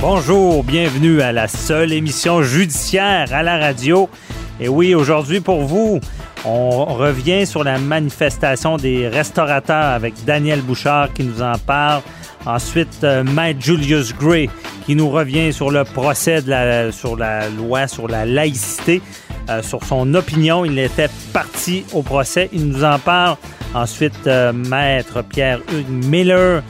Bonjour, bienvenue à la seule émission judiciaire à la radio. Et oui, aujourd'hui pour vous, on revient sur la manifestation des restaurateurs avec Daniel Bouchard qui nous en parle. Ensuite, euh, Maître Julius Gray qui nous revient sur le procès de la, sur la loi sur la laïcité, euh, sur son opinion. Il était parti au procès. Il nous en parle. Ensuite, euh, Maître Pierre-Hugues Miller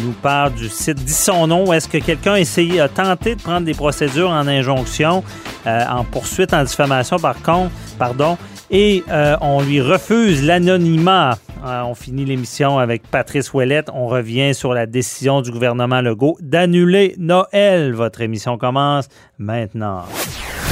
nous parle du site Dis son nom. Est-ce que quelqu'un a essayé, a tenté de prendre des procédures en injonction, euh, en poursuite, en diffamation, par contre, pardon, et euh, on lui refuse l'anonymat? Euh, on finit l'émission avec Patrice Ouellette. On revient sur la décision du gouvernement Legault d'annuler Noël. Votre émission commence maintenant.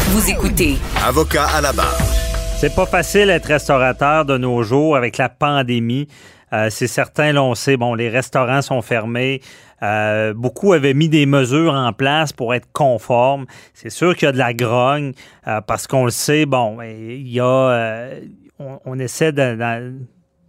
Vous écoutez Avocat à la barre. C'est pas facile d'être restaurateur de nos jours avec la pandémie. Euh, c'est certain, là, on sait, bon, les restaurants sont fermés. Euh, beaucoup avaient mis des mesures en place pour être conformes. C'est sûr qu'il y a de la grogne euh, parce qu'on le sait, bon, il y a, on, essaie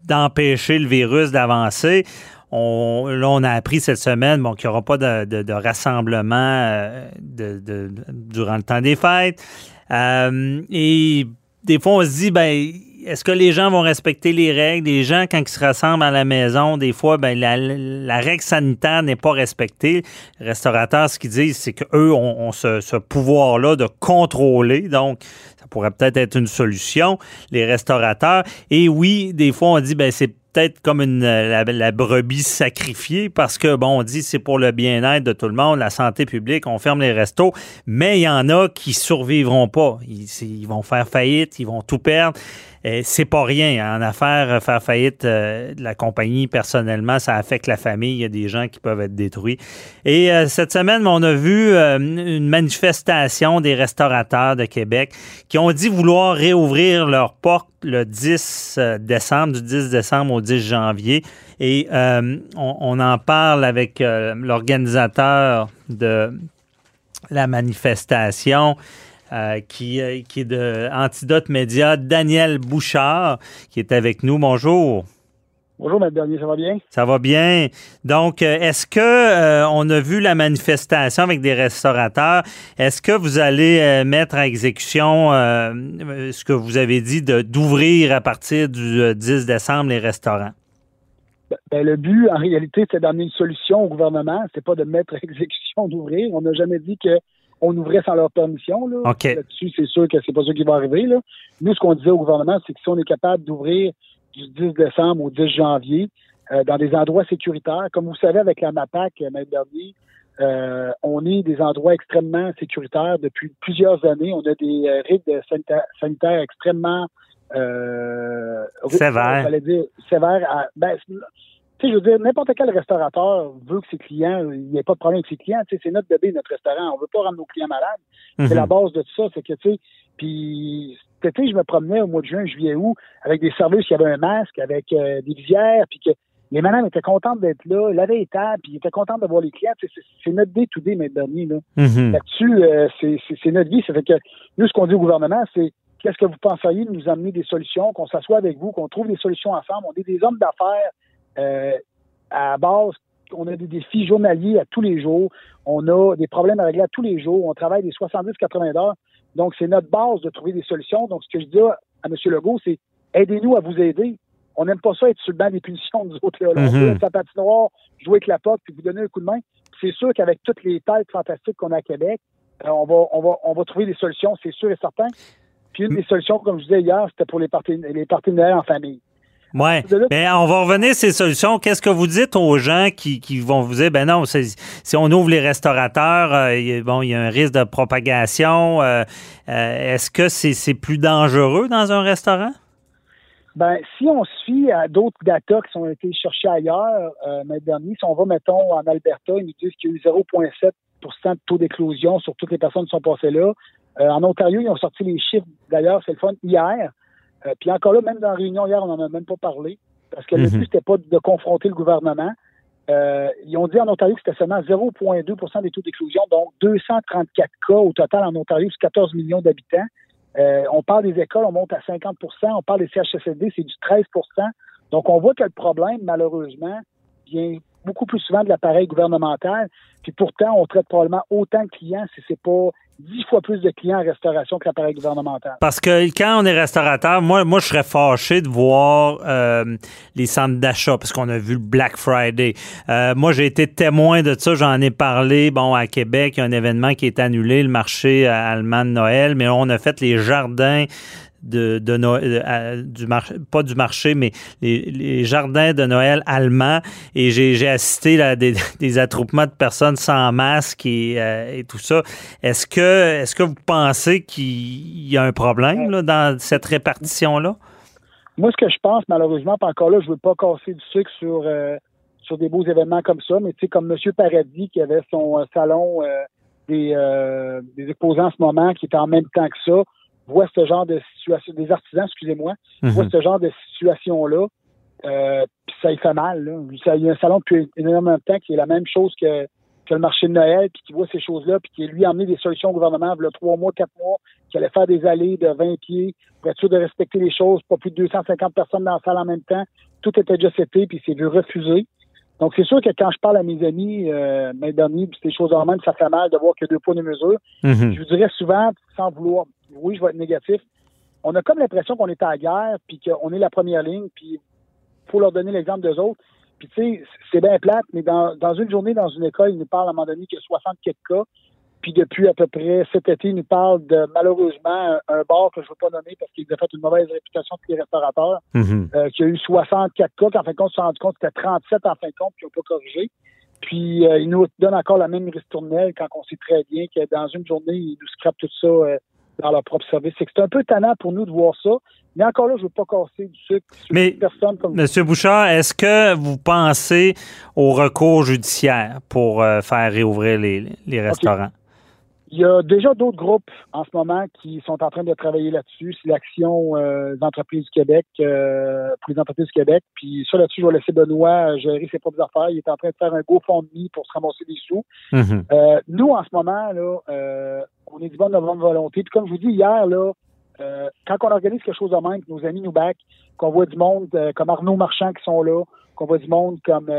d'empêcher le virus d'avancer. On, là, on a appris cette semaine bon, qu'il n'y aura pas de, rassemblement durant le temps des fêtes. et des fois, on se dit, ben, est-ce que les gens vont respecter les règles? Les gens, quand ils se rassemblent à la maison, des fois, ben, la, règle sanitaire n'est pas respectée. Les restaurateurs, ce qu'ils disent, c'est qu'eux ont, ce, pouvoir-là de contrôler. Donc, ça pourrait peut-être être une solution, les restaurateurs. Et oui, des fois, on dit, ben, c'est peut-être comme une, la, brebis sacrifiée parce que, bon, on dit c'est pour le bien-être de tout le monde, la santé publique, on ferme les restos, mais il y en a qui survivront pas. ils vont faire faillite, ils vont tout perdre c'est pas rien. En affaires, euh, faire faillite euh, de la compagnie, personnellement, ça affecte la famille. Il y a des gens qui peuvent être détruits. Et euh, cette semaine, on a vu une manifestation des restaurateurs de Québec qui ont dit vouloir réouvrir leurs portes le 10 décembre, du 10 décembre au 10 janvier. Et on, en parle avec l'organisateur de la manifestation. Euh, qui, euh, qui est de Antidote Média, Daniel Bouchard, qui est avec nous. Bonjour. Bonjour, M. Bernier, ça va bien? Ça va bien. Donc, euh, est-ce que on a vu la manifestation avec des restaurateurs? Est-ce que vous allez mettre à exécution ce que vous avez dit d'ouvrir à partir du 10 décembre les restaurants? Ben, ben, le but, en réalité, c'est d'amener une solution au gouvernement. C'est pas de mettre à exécution d'ouvrir. On n'a jamais dit que on ouvrait sans leur permission. Là. Là-dessus, c'est sûr que c'est pas ça qui va arriver. Là. Nous, ce qu'on disait au gouvernement, c'est que si on est capable d'ouvrir du 10 décembre au 10 janvier euh, dans des endroits sécuritaires, comme vous savez, avec la MAPAC, euh, M. Bernier, euh, on est des endroits extrêmement sécuritaires depuis plusieurs années. On a des euh, rythmes sanitaires, extrêmement euh, sévères. dire sévères. À, ben, tu sais, je veux dire, n'importe quel restaurateur veut que ses clients, il n'y ait pas de problème avec ses clients. Tu sais, c'est notre bébé, notre restaurant. On veut pas rendre nos clients malades. C'est la mhm. base de tout ça. C'est que, tu sais, puis cet été, je me promenais au mois de juin, juillet, août, avec des services qui avaient un masque, avec euh, des visières, puis que les madames étaient contentes d'être là, ils avaient état, puis ils étaient contents de voir les clients. C'est notre day to day, mais dernier, là. Mhm. Là-dessus, euh, c'est notre vie. Ça fait que nous, ce qu'on dit au gouvernement, c'est qu'est-ce que vous penseriez de nous amener des solutions, qu'on s'assoie avec vous, qu'on trouve des solutions ensemble. On est des hommes d'affaires euh, à base, on a des défis journaliers à tous les jours. On a des problèmes à régler à tous les jours. On travaille des 70-80 heures. Donc, c'est notre base de trouver des solutions. Donc, ce que je dis à M. Legault, c'est aidez-nous à vous aider. On n'aime pas ça être sur le banc des punitions, nous autres. Là. On veut sa patinoire, jouer avec la pote, puis vous donner un coup de main. c'est sûr qu'avec toutes les têtes fantastiques qu'on a à Québec, euh, on, va, on, va, on va trouver des solutions, c'est sûr et certain. Puis une des solutions, comme je disais hier, c'était pour les les Noël en famille. Oui, mais on va revenir à ces solutions. Qu'est-ce que vous dites aux gens qui, qui vont vous dire, ben non, si on ouvre les restaurateurs, euh, bon, il y a un risque de propagation. Euh, euh, est-ce que c'est plus dangereux dans un restaurant? Ben, si on fie à d'autres data qui ont été cherchés ailleurs, euh, dernier, si on va, mettons, en Alberta, ils nous disent qu'il y a eu 0,7% de taux d'éclosion sur toutes les personnes qui sont passées là. en Ontario, ils ont sorti les chiffres, d'ailleurs, c'est le fun, hier. Euh, puis encore là, même dans la réunion hier, on n'en a même pas parlé, parce que le mhm. but, c'était pas de confronter le gouvernement. Euh, ils ont dit en Ontario que c'était seulement 0,2% des taux d'exclusion, donc 234 cas au total en Ontario sur 14 millions d'habitants. Euh, on parle des écoles, on monte à 50% on parle des CHSLD, c'est du 13% Donc, on voit que le problème, malheureusement, vient beaucoup plus souvent de l'appareil gouvernemental. Puis pourtant, on traite probablement autant de clients si c'est pas dix fois plus de clients en restauration que l'appareil gouvernemental. Parce que quand on est restaurateur, moi, moi je serais fâché de voir euh, les centres d'achat, parce qu'on a vu le Black Friday. Euh, moi, j'ai été témoin de ça, j'en ai parlé. Bon, à Québec, il y a un événement qui est annulé, le marché allemand de Noël, mais on a fait les jardins de, de Noël, du marché, pas du marché, mais les, jardins de Noël allemands. Et j'ai assisté à des, des, attroupements de personnes sans masque et, euh, et tout ça. Est-ce que, est-ce que vous pensez qu'il y a un problème là, dans cette répartition-là? Moi, ce que je pense, malheureusement, pas encore là, je veux pas casser du sucre sur, euh, sur des beaux événements comme ça, mais tu sais, comme M. Paradis qui avait son euh, salon des, des exposants en ce moment, qui était en même temps que ça, voit ce genre de situation, des artisans, excusez-moi, mm voient ce genre de situation-là, euh, puis ça y fait mal. Là. Il y a un salon depuis énormément de temps qui est la même chose que, que le marché de Noël, puis qui voit ces choses-là, puis qui lui a amené des solutions au gouvernement, il y a trois mois, quatre mois, qui allait faire des allées de 20 pieds pour être sûr de respecter les choses, pas plus de 250 personnes dans la salle en même temps. Tout était déjà fait, puis c'est vu refuser. Donc, c'est sûr que quand je parle à mes amis, euh, mes amis, puis ces choses en même, ça fait mal de voir qu'il y a deux points de mesure. Mhm. Je vous dirais souvent, sans vouloir, oui, je vais être négatif, on a comme l'impression qu'on est à la guerre, puis qu'on est la première ligne, puis faut leur donner l'exemple d'eux autres. Puis, tu sais, c'est bien plate, mais dans, dans une journée, dans une école, ils nous parlent à un moment donné qu'il y a 60 quelques cas. Puis depuis à peu près cet été, il nous parle de malheureusement un, bar que je ne veux pas nommer parce qu'il a fait une mauvaise réputation de les restaurateurs, mm-hmm. euh, qui a eu 64 cas, qu'en fin de compte, on s'est rendu compte que c'était 37 en fin de compte, qui n'ont pas corrigé. Puis euh, il nous donne encore la même ristournelle quand on sait très bien que dans une journée, ils nous scrapent tout ça euh, dans leur propre service. C'est un peu tannant pour nous de voir ça. Mais encore là, je ne veux pas casser du sucre sur Mais, personne comme Monsieur Bouchard, est-ce que vous pensez au recours judiciaire pour faire réouvrir les, restaurants? Il y a déjà d'autres groupes en ce moment qui sont en train de travailler là-dessus. C'est l'Action euh, des entreprises du Québec euh, pour les entreprises du Québec. Puis ça, là-dessus, je vais laisser Benoît gérer ses propres affaires. Il est en train de faire un GoFundMe pour se ramasser des sous. Mm-hmm. euh, nous, en ce moment, là, euh, on est du bon de bonne volonté. Puis comme je vous dis hier, là, euh, quand on organise quelque chose de même, que nos amis nous back, qu'on voit du monde comme Arnaud Marchand qui sont là, qu'on voit du monde comme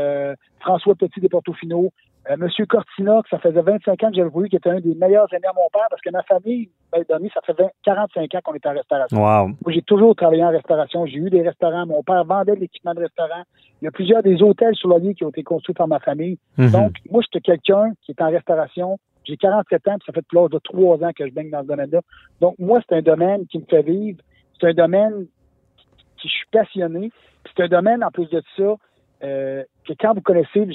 François Petit des Portofino, euh, Monsieur Cortina, que ça faisait 25 ans que j'avais voulu, qui était un des meilleurs amis à mon père, parce que ma famille, ben, donné, ça fait 45 ans qu'on est en restauration. Wow. Moi, j'ai toujours travaillé en restauration. J'ai eu des restaurants. Mon père vendait de l'équipement de restaurant. Il y a plusieurs des hôtels sur vie qui ont été construits par ma famille. Mhm. Donc, moi, j'étais quelqu'un qui est en restauration. J'ai 47 ans, puis ça fait plus de trois ans que je baigne dans ce domaine-là. Donc, moi, c'est un domaine qui me fait vivre. C'est un domaine qui je suis passionné. C'est un domaine, en plus de ça, euh, que quand vous connaissez,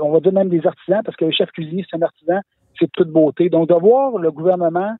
on va dire même des artisans, parce que le chef cuisinier, c'est un artisan, c'est de toute beauté. Donc, de voir le gouvernement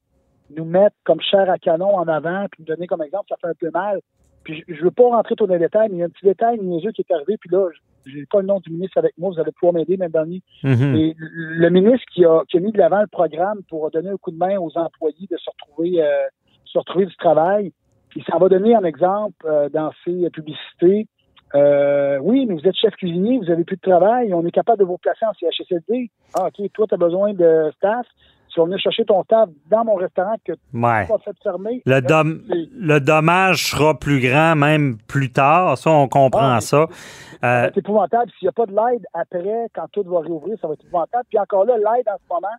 nous mettre comme chair à canon en avant, puis nous donner comme exemple, ça fait un peu mal. Puis je, ne veux pas rentrer trop dans les détails, mais il y a un petit détail yeux qui est arrivé, puis là, j'ai pas le nom du ministre avec moi, vous allez pouvoir m'aider, même dernier. Mm-hmm. Et le ministre qui a, qui a mis de l'avant le programme pour donner un coup de main aux employés de se retrouver, euh, se retrouver du travail, il s'en va donner un exemple euh, dans ses publicités euh, oui, mais vous êtes chef cuisinier, vous avez plus de travail, on est capable de vous placer en CHSLD. Ah, OK, toi, tu as besoin de staff. Si on vient chercher ton staff dans mon restaurant que tu ouais. pas fait fermer. Le, le dommage sera plus grand, même plus tard. Ça, on comprend ah, ça. Ça euh, épouvantable. S'il n'y a pas de l'aide après, quand tout va réouvrir, ça va être épouvantable. Puis encore là, l'aide en ce moment,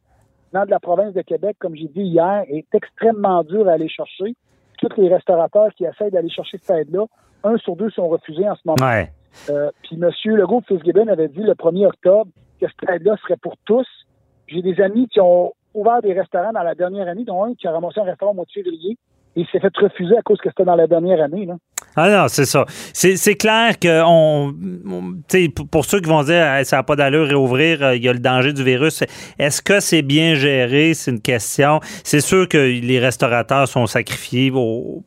dans de la province de Québec, comme j'ai dit hier, est extrêmement dur à aller chercher. Tous les restaurateurs qui essaient d'aller chercher cette aide-là un sur deux sont refusés en ce moment. Ouais. Euh, puis M. Legault Fitzgibbon avait dit le 1er octobre que cette aide-là serait pour tous. J'ai des amis qui ont ouvert des restaurants dans la dernière année, dont un qui a ramassé un restaurant au mois de février il s'est fait refuser à cause que c'était dans la dernière année. Là. Ah non, c'est ça. C'est clair que on, pour ceux qui vont dire ça n'a pas d'allure réouvrir, euh, il y a le danger du virus. Est-ce que c'est bien géré? C'est une question. C'est sûr que les restaurateurs sont sacrifiés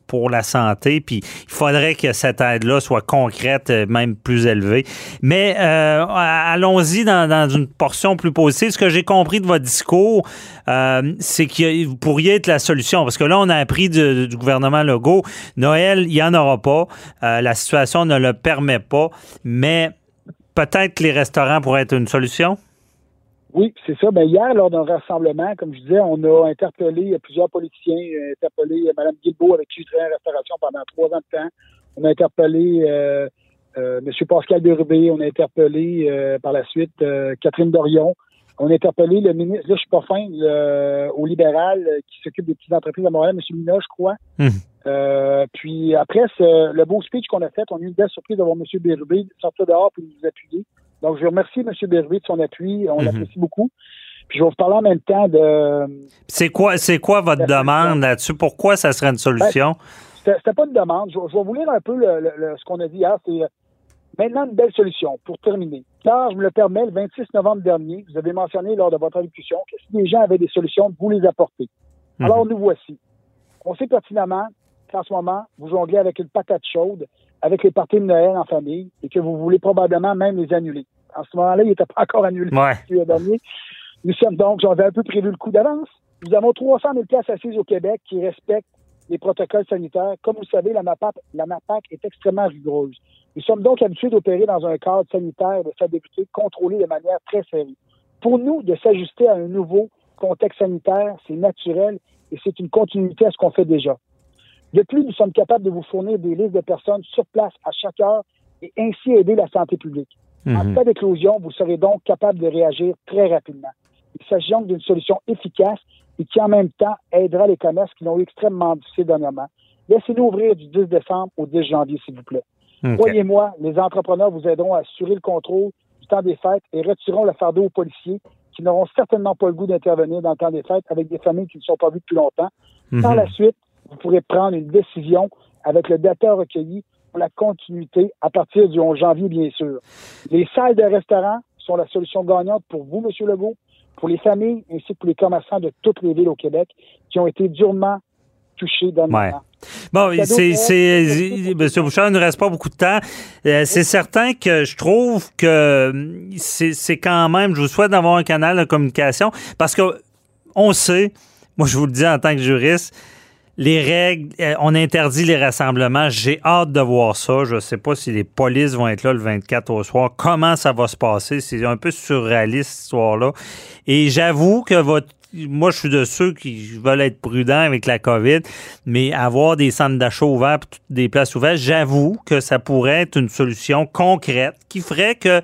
pour la santé, puis il faudrait que cette aide-là soit concrète, euh, même plus élevée. Mais euh, allons-y dans, une portion plus positive. Ce que j'ai compris de votre discours, c'est que vous pourriez être la solution. Parce que là, on a appris du gouvernement Legault, Noël, il n'y en aura pas. Euh, la situation ne le permet pas, mais peut-être que les restaurants pourraient être une solution? Oui, c'est ça. Ben, hier, lors d'un rassemblement, comme je disais, on a interpellé plusieurs politiciens, euh, interpellé Mme Guilbeault, avec qui je travaille en restauration pendant trois ans de temps. On a interpellé euh, M. Pascal Bérubé, on a interpellé par la suite Catherine Dorion. On a interpellé le ministre, là je suis pas fin, au libéral qui s'occupe des petites entreprises à Montréal, M. Mina, je crois. Hum. Euh, puis après le beau speech qu'on a fait, on a eu une belle surprise d'avoir M. Bérubé sortir dehors pour nous appuyer. Donc, je remercie M. Bérubé de son appui. On mhm. l'apprécie beaucoup. Puis je vais vous parler en même temps de. C'est quoi, c'est quoi votre demande là-dessus? Pourquoi ça serait une solution? Ben, c'était pas une demande. Je, vais vous lire un peu ce qu'on a dit hier. C'est euh, maintenant une belle solution pour terminer. Car je me le permets, le 26 novembre dernier, vous avez mentionné lors de votre allocution que si les gens avaient des solutions, vous les apportez. Mhm. Alors nous voici. On sait pertinemment en ce moment, vous jonglez avec une patate chaude, avec les parties de Noël en famille, et que vous voulez probablement même les annuler. En ce moment-là, il n'était pas encore annulé ouais. dernier. Nous sommes donc, j'avais un peu prévu le coup d'avance. Nous avons 300 000 places assises au Québec qui respectent les protocoles sanitaires. Comme vous savez, la MAPAC, la MAPAC est extrêmement rigoureuse. Nous sommes donc habitués d'opérer dans un cadre sanitaire de stabilité contrôlé de manière très sérieuse. Pour nous, de s'ajuster à un nouveau contexte sanitaire, c'est naturel et c'est une continuité à ce qu'on fait déjà. De plus, nous sommes capables de vous fournir des listes de personnes sur place à chaque heure et ainsi aider la santé publique. En mhm. cas d'éclosion, vous serez donc capable de réagir très rapidement. Il s'agit donc d'une solution efficace et qui en même temps aidera les commerces qui l'ont eu extrêmement difficile dernièrement. Laissez-nous ouvrir du 10 décembre au 10 janvier, s'il vous plaît. Croyez-moi, les entrepreneurs vous aideront à assurer le contrôle du temps des fêtes et retireront le fardeau aux policiers qui n'auront certainement pas le goût d'intervenir dans le temps des fêtes avec des familles qui ne sont pas vues depuis longtemps. Par mhm. la suite, vous pourrez prendre une décision avec le data recueilli pour la continuité à partir du 11 janvier, bien sûr. Les salles de restaurants sont la solution gagnante pour vous, M. Legault, pour les familles ainsi que pour les commerçants de toutes les villes au Québec qui ont été durement touchés dans moment. Bon, c'est, M. Bouchard, il ne reste pas beaucoup de temps. Euh, c'est certain que je trouve que c'est, c'est quand même, je vous souhaite d'avoir un canal de communication parce que on sait, moi je vous le dis en tant que juriste, les règles, euh, on interdit les rassemblements. J'ai hâte de voir ça. Je ne sais pas si les polices vont être là le 24 au soir. Comment ça va se passer? C'est un peu surréaliste, cette histoire-là. Et j'avoue que votre moi, je suis de ceux qui veulent être prudents avec la COVID, mais avoir des centres d'achat ouverts, des places ouvertes, j'avoue que ça pourrait être une solution concrète qui ferait que,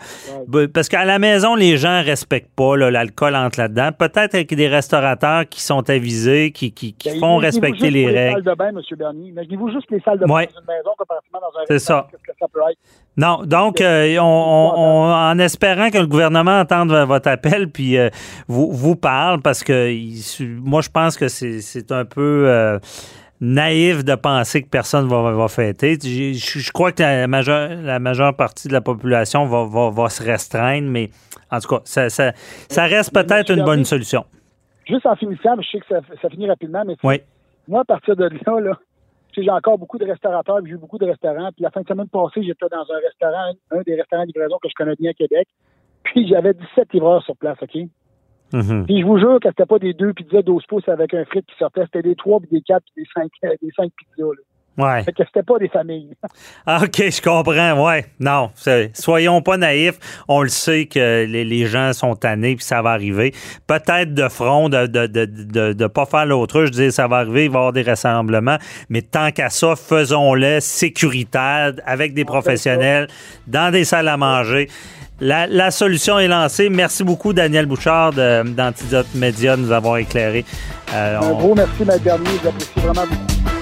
parce qu'à la maison, les gens respectent pas l'alcool entre là-dedans. Peut-être avec des restaurateurs qui sont avisés, qui, qui, font respecter les règles. Les salles de bain, M. Bernier. Imaginez-vous juste les salles de bain dans une maison comparativement dans un. C'est ça. que ça peut être? Non, donc euh, on, en espérant que le gouvernement entende votre appel puis euh, vous, vous parle parce que moi je pense que c'est un peu euh, naïf de penser que personne va, va fêter. Je, crois que la majeure, la majeure partie de la population va, va, se restreindre, mais en tout cas, ça, ça, ça reste peut-être une bonne solution. Juste en finissant, je sais que ça, ça finit rapidement, mais oui. moi, à partir de là, là j'ai encore beaucoup de restaurateurs, j'ai eu beaucoup de restaurants. Puis la fin de semaine passée, j'étais dans un restaurant, un des restaurants de livraison que je connais bien à Québec. Puis j'avais 17 livreurs sur place, OK? Mm-hmm. Puis je vous jure que c'était pas des deux pizzas 12 pouces avec un frit qui sortait, c'était des trois, puis des quatre, puis des cinq, euh, des cinq pizzas. Là. Ouais. Fait que c'était pas des familles. Ah, OK, je comprends. Ouais. Non, soyons pas naïfs. On le sait que les, gens sont tannés puis ça va arriver. Peut-être de front, de de, de, de, pas faire l'autre. Je disais, ça va arriver, il va y avoir des rassemblements. Mais tant qu'à ça, faisons-le sécuritaire avec des professionnels dans des salles à manger. La, la, solution est lancée. Merci beaucoup, Daniel Bouchard d'Antidote Média, de nous avoir éclairé. Euh, Un gros merci, ma dernier. J'apprécie vraiment beaucoup.